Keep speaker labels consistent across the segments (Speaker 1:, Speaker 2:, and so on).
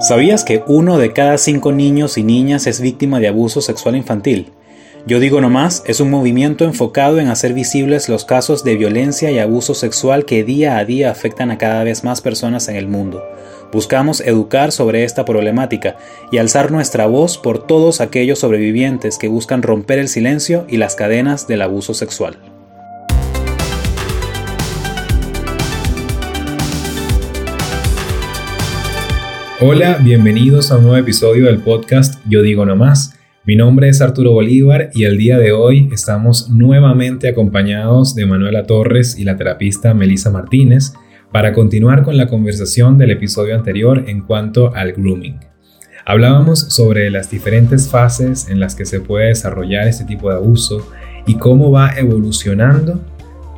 Speaker 1: ¿Sabías que uno de cada cinco niños y niñas es víctima de abuso sexual infantil? Yo digo nomás, es un movimiento enfocado en hacer visibles los casos de violencia y abuso sexual que día a día afectan a cada vez más personas en el mundo. Buscamos educar sobre esta problemática y alzar nuestra voz por todos aquellos sobrevivientes que buscan romper el silencio y las cadenas del abuso sexual. Hola, bienvenidos a un nuevo episodio del podcast Yo Digo No Más. Mi nombre es Arturo Bolívar y el día de hoy estamos nuevamente acompañados de Manuela Torres y la terapista Melissa Martínez para continuar con la conversación del episodio anterior en cuanto al grooming. Hablábamos sobre las diferentes fases en las que se puede desarrollar este tipo de abuso y cómo va evolucionando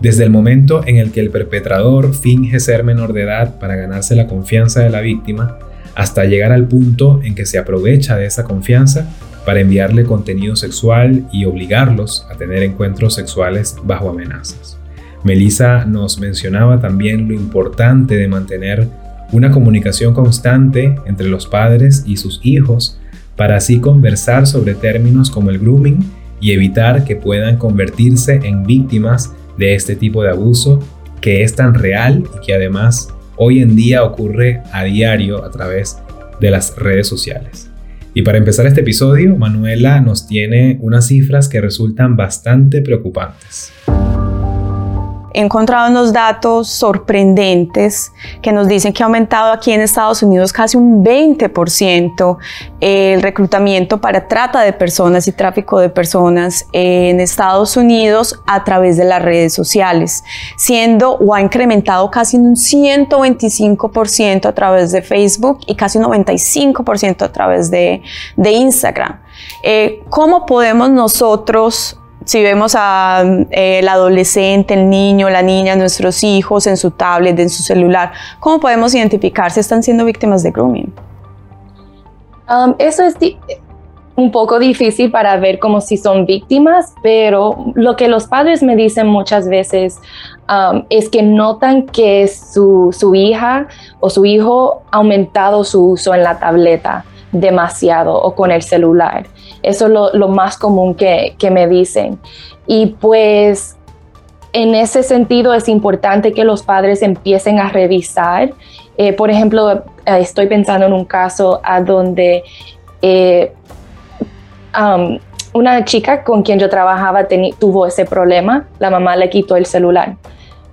Speaker 1: desde el momento en el que el perpetrador finge ser menor de edad para ganarse la confianza de la víctima hasta llegar al punto en que se aprovecha de esa confianza para enviarle contenido sexual y obligarlos a tener encuentros sexuales bajo amenazas. Melissa nos mencionaba también lo importante de mantener una comunicación constante entre los padres y sus hijos para así conversar sobre términos como el grooming y evitar que puedan convertirse en víctimas de este tipo de abuso que es tan real y que además hoy en día ocurre a diario a través de las redes sociales. Y para empezar este episodio, Manuela nos tiene unas cifras que resultan bastante preocupantes
Speaker 2: he encontrado unos datos sorprendentes que nos dicen que ha aumentado aquí en Estados Unidos casi un 20% el reclutamiento para trata de personas y tráfico de personas en Estados Unidos a través de las redes sociales, siendo o ha incrementado casi un 125% a través de Facebook y casi un 95% a través de, de Instagram. Eh, ¿Cómo podemos nosotros si vemos al eh, adolescente, el niño, la niña, nuestros hijos en su tablet, en su celular, ¿cómo podemos identificar si están siendo víctimas de grooming?
Speaker 3: Um, eso es un poco difícil para ver como si son víctimas, pero lo que los padres me dicen muchas veces um, es que notan que su, su hija o su hijo ha aumentado su uso en la tableta demasiado o con el celular. Eso es lo, más común que, me dicen. Y pues en ese sentido es importante que los padres empiecen a revisar. Eh, por ejemplo, eh, estoy pensando en un caso a donde eh, una chica con quien yo trabajaba tuvo ese problema, la mamá le quitó el celular.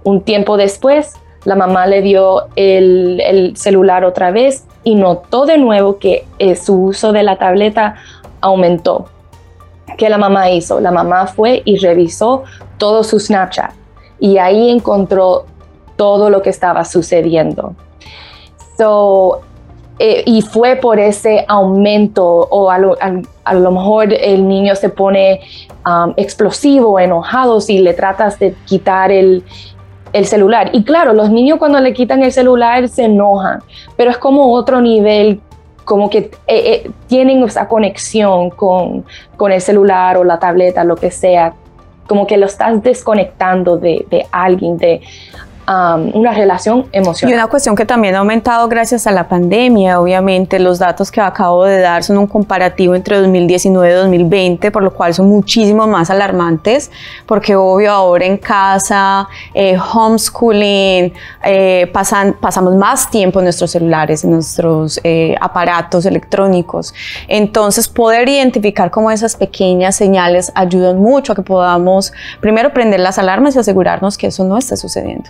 Speaker 3: Un tiempo después, la mamá le dio el celular otra vez y notó de nuevo que su uso de la tableta aumentó. ¿Qué la mamá hizo? La mamá fue y revisó todo su Snapchat y ahí encontró todo lo que estaba sucediendo. So, eh, y fue por ese aumento o a lo, mejor el niño se pone um, explosivo, enojado si le tratas de quitar el, el celular. Y claro, los niños cuando le quitan el celular se enojan, pero es como otro nivel como que eh, eh, tienen esa conexión con, con, el celular o la tableta, lo que sea, como que lo estás desconectando de, de alguien, de una relación emocional.
Speaker 2: Y una cuestión que también ha aumentado gracias a la pandemia, obviamente los datos que acabo de dar son un comparativo entre 2019 y 2020, por lo cual son muchísimo más alarmantes, porque obvio ahora en casa, eh, homeschooling, eh, pasan, pasamos más tiempo en nuestros celulares, en nuestros eh, aparatos electrónicos. Entonces poder identificar como esas pequeñas señales ayudan mucho a que podamos primero prender las alarmas y asegurarnos que eso no esté sucediendo.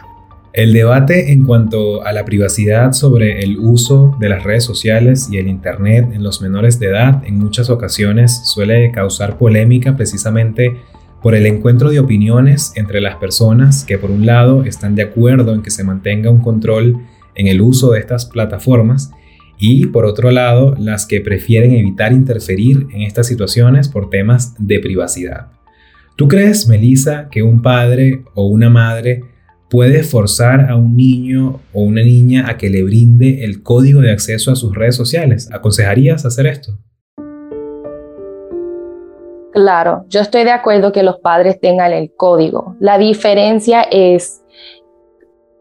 Speaker 1: El debate en cuanto a la privacidad sobre el uso de las redes sociales y el Internet en los menores de edad en muchas ocasiones suele causar polémica precisamente por el encuentro de opiniones entre las personas que por un lado están de acuerdo en que se mantenga un control en el uso de estas plataformas y por otro lado las que prefieren evitar interferir en estas situaciones por temas de privacidad. ¿Tú crees, Melissa, que un padre o una madre puede forzar a un niño o una niña a que le brinde el código de acceso a sus redes sociales. ¿Aconsejarías hacer esto?
Speaker 3: Claro, yo estoy de acuerdo que los padres tengan el código. La diferencia es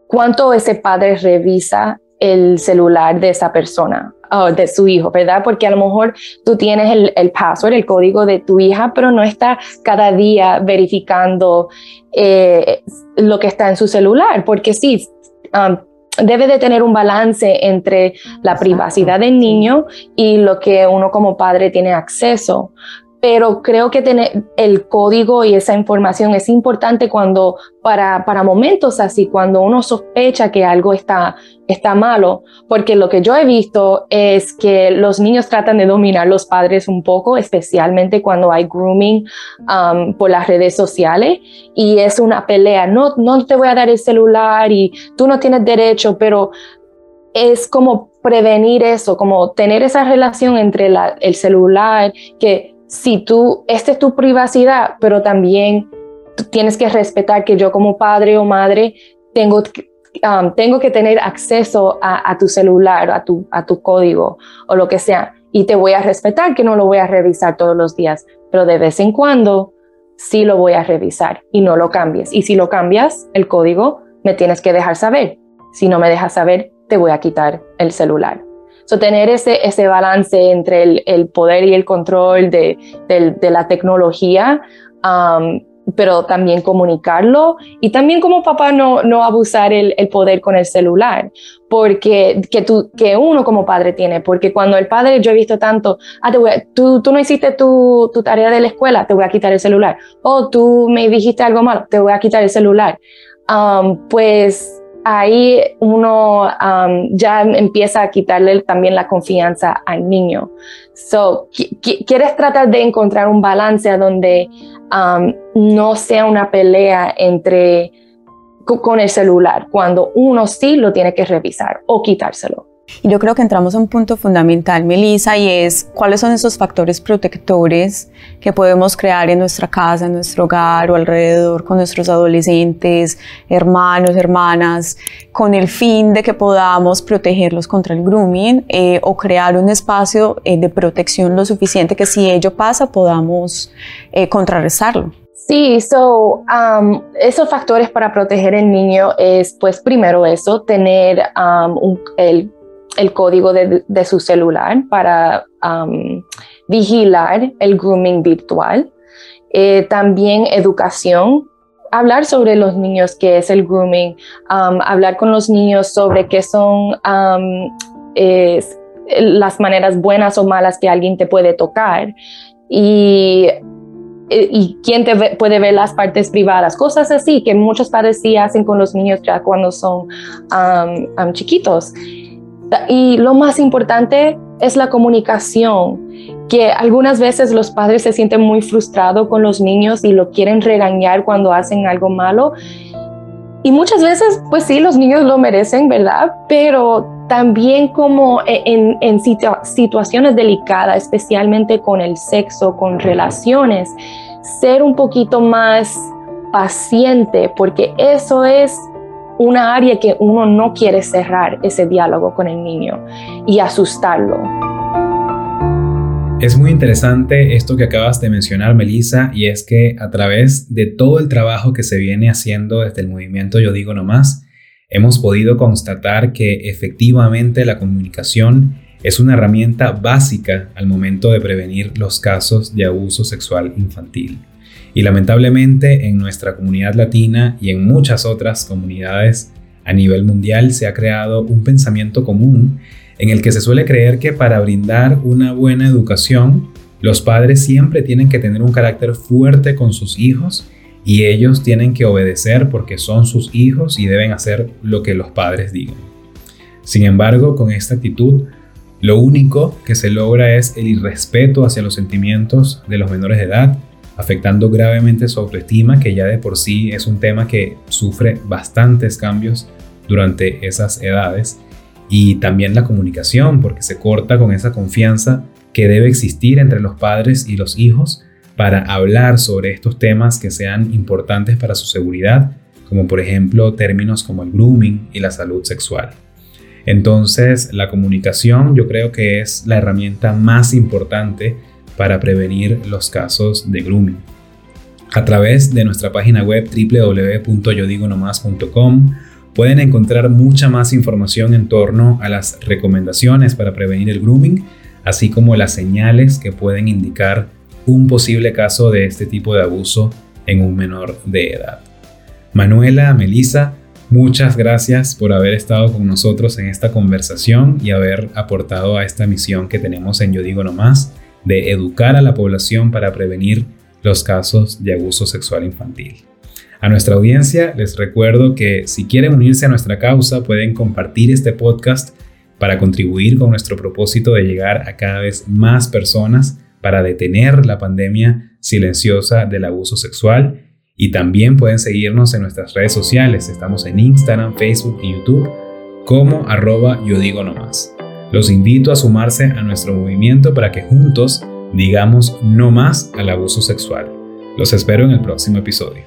Speaker 3: cuánto ese padre revisa el celular de esa persona. Oh, de su hijo, ¿verdad? Porque a lo mejor tú tienes el, el password, el código de tu hija, pero no está cada día verificando eh, lo que está en su celular, porque sí, um, debe de tener un balance entre la privacidad del niño y lo que uno como padre tiene acceso pero creo que tener el código y esa información es importante cuando para, para momentos así, cuando uno sospecha que algo está, está malo, porque lo que yo he visto es que los niños tratan de dominar los padres un poco, especialmente cuando hay grooming um, por las redes sociales y es una pelea, no, no te voy a dar el celular y tú no tienes derecho, pero es como prevenir eso, como tener esa relación entre el celular, que si tú, esta es tu privacidad, pero también tienes que respetar que yo como padre o madre tengo, um, tengo que tener acceso a, tu celular, a tu, a tu código o lo que sea. Y te voy a respetar que no lo voy a revisar todos los días, pero de vez en cuando sí lo voy a revisar y no lo cambies. Y si lo cambias, el código, me tienes que dejar saber. Si no me dejas saber, te voy a quitar el celular. So, tener ese, ese balance entre el, el poder y el control de, de, la tecnología, pero también comunicarlo y también como papá no, no abusar el, el, poder con el celular, porque que, tú, que uno como padre tiene, porque cuando el padre, yo he visto tanto, ah, te tú, tú no hiciste tu, tu tarea de la escuela, te voy a quitar el celular, o tú me dijiste algo malo, te voy a quitar el celular. Pues ahí uno um, ya empieza a quitarle también la confianza al niño. So, quieres tratar de encontrar un balance donde um, no sea una pelea entre con el celular, cuando uno sí lo tiene que revisar o quitárselo.
Speaker 2: Y yo creo que entramos a un punto fundamental, Melissa, y es cuáles son esos factores protectores que podemos crear en nuestra casa, en nuestro hogar o alrededor con nuestros adolescentes, hermanos, hermanas, con el fin de que podamos protegerlos contra el grooming eh, o crear un espacio eh, de protección lo suficiente que si ello pasa podamos eh, contrarrestarlo.
Speaker 3: Sí, so, um, esos factores para proteger al niño es, pues, primero eso, tener um, un, el el código de, su celular para um, vigilar el grooming virtual. Eh, también educación, hablar sobre los niños, qué es el grooming, um, hablar con los niños sobre qué son um, las maneras buenas o malas que alguien te puede tocar y, y quién te puede ver las partes privadas, cosas así que muchos padres sí hacen con los niños ya cuando son chiquitos. Y lo más importante es la comunicación, que algunas veces los padres se sienten muy frustrados con los niños y lo quieren regañar cuando hacen algo malo. Y muchas veces, pues sí, los niños lo merecen, ¿verdad? Pero también como e-, en, situaciones delicadas, especialmente con el sexo, con relaciones, ser un poquito más paciente, porque eso es una área que uno no quiere cerrar ese diálogo con el niño y asustarlo.
Speaker 1: Es muy interesante esto que acabas de mencionar, Melissa, y es que a través de todo el trabajo que se viene haciendo desde el movimiento Yo Digo No Más, hemos podido constatar que efectivamente la comunicación es una herramienta básica al momento de prevenir los casos de abuso sexual infantil. Y lamentablemente en nuestra comunidad latina y en muchas otras comunidades a nivel mundial se ha creado un pensamiento común en el que se suele creer que para brindar una buena educación, los padres siempre tienen que tener un carácter fuerte con sus hijos y ellos tienen que obedecer porque son sus hijos y deben hacer lo que los padres digan. Sin embargo, con esta actitud, lo único que se logra es el irrespeto hacia los sentimientos de los menores de edad afectando gravemente su autoestima, que ya de por sí es un tema que sufre bastantes cambios durante esas edades, y también la comunicación, porque se corta con esa confianza que debe existir entre los padres y los hijos para hablar sobre estos temas que sean importantes para su seguridad, como por ejemplo términos como el grooming y la salud sexual. Entonces, la comunicación yo creo que es la herramienta más importante para prevenir los casos de grooming. A través de nuestra página web www.yodigonomás.com pueden encontrar mucha más información en torno a las recomendaciones para prevenir el grooming, así como las señales que pueden indicar un posible caso de este tipo de abuso en un menor de edad. Manuela, Melissa, muchas gracias por haber estado con nosotros en esta conversación y haber aportado a esta misión que tenemos en Yo Digo No Más de educar a la población para prevenir los casos de abuso sexual infantil. A nuestra audiencia les recuerdo que si quieren unirse a nuestra causa pueden compartir este podcast para contribuir con nuestro propósito de llegar a cada vez más personas para detener la pandemia silenciosa del abuso sexual y también pueden seguirnos en nuestras redes sociales. Estamos en Instagram, Facebook y YouTube como arroba yo digo no más. Los invito a sumarse a nuestro movimiento para que juntos digamos no más al abuso sexual. Los espero en el próximo episodio.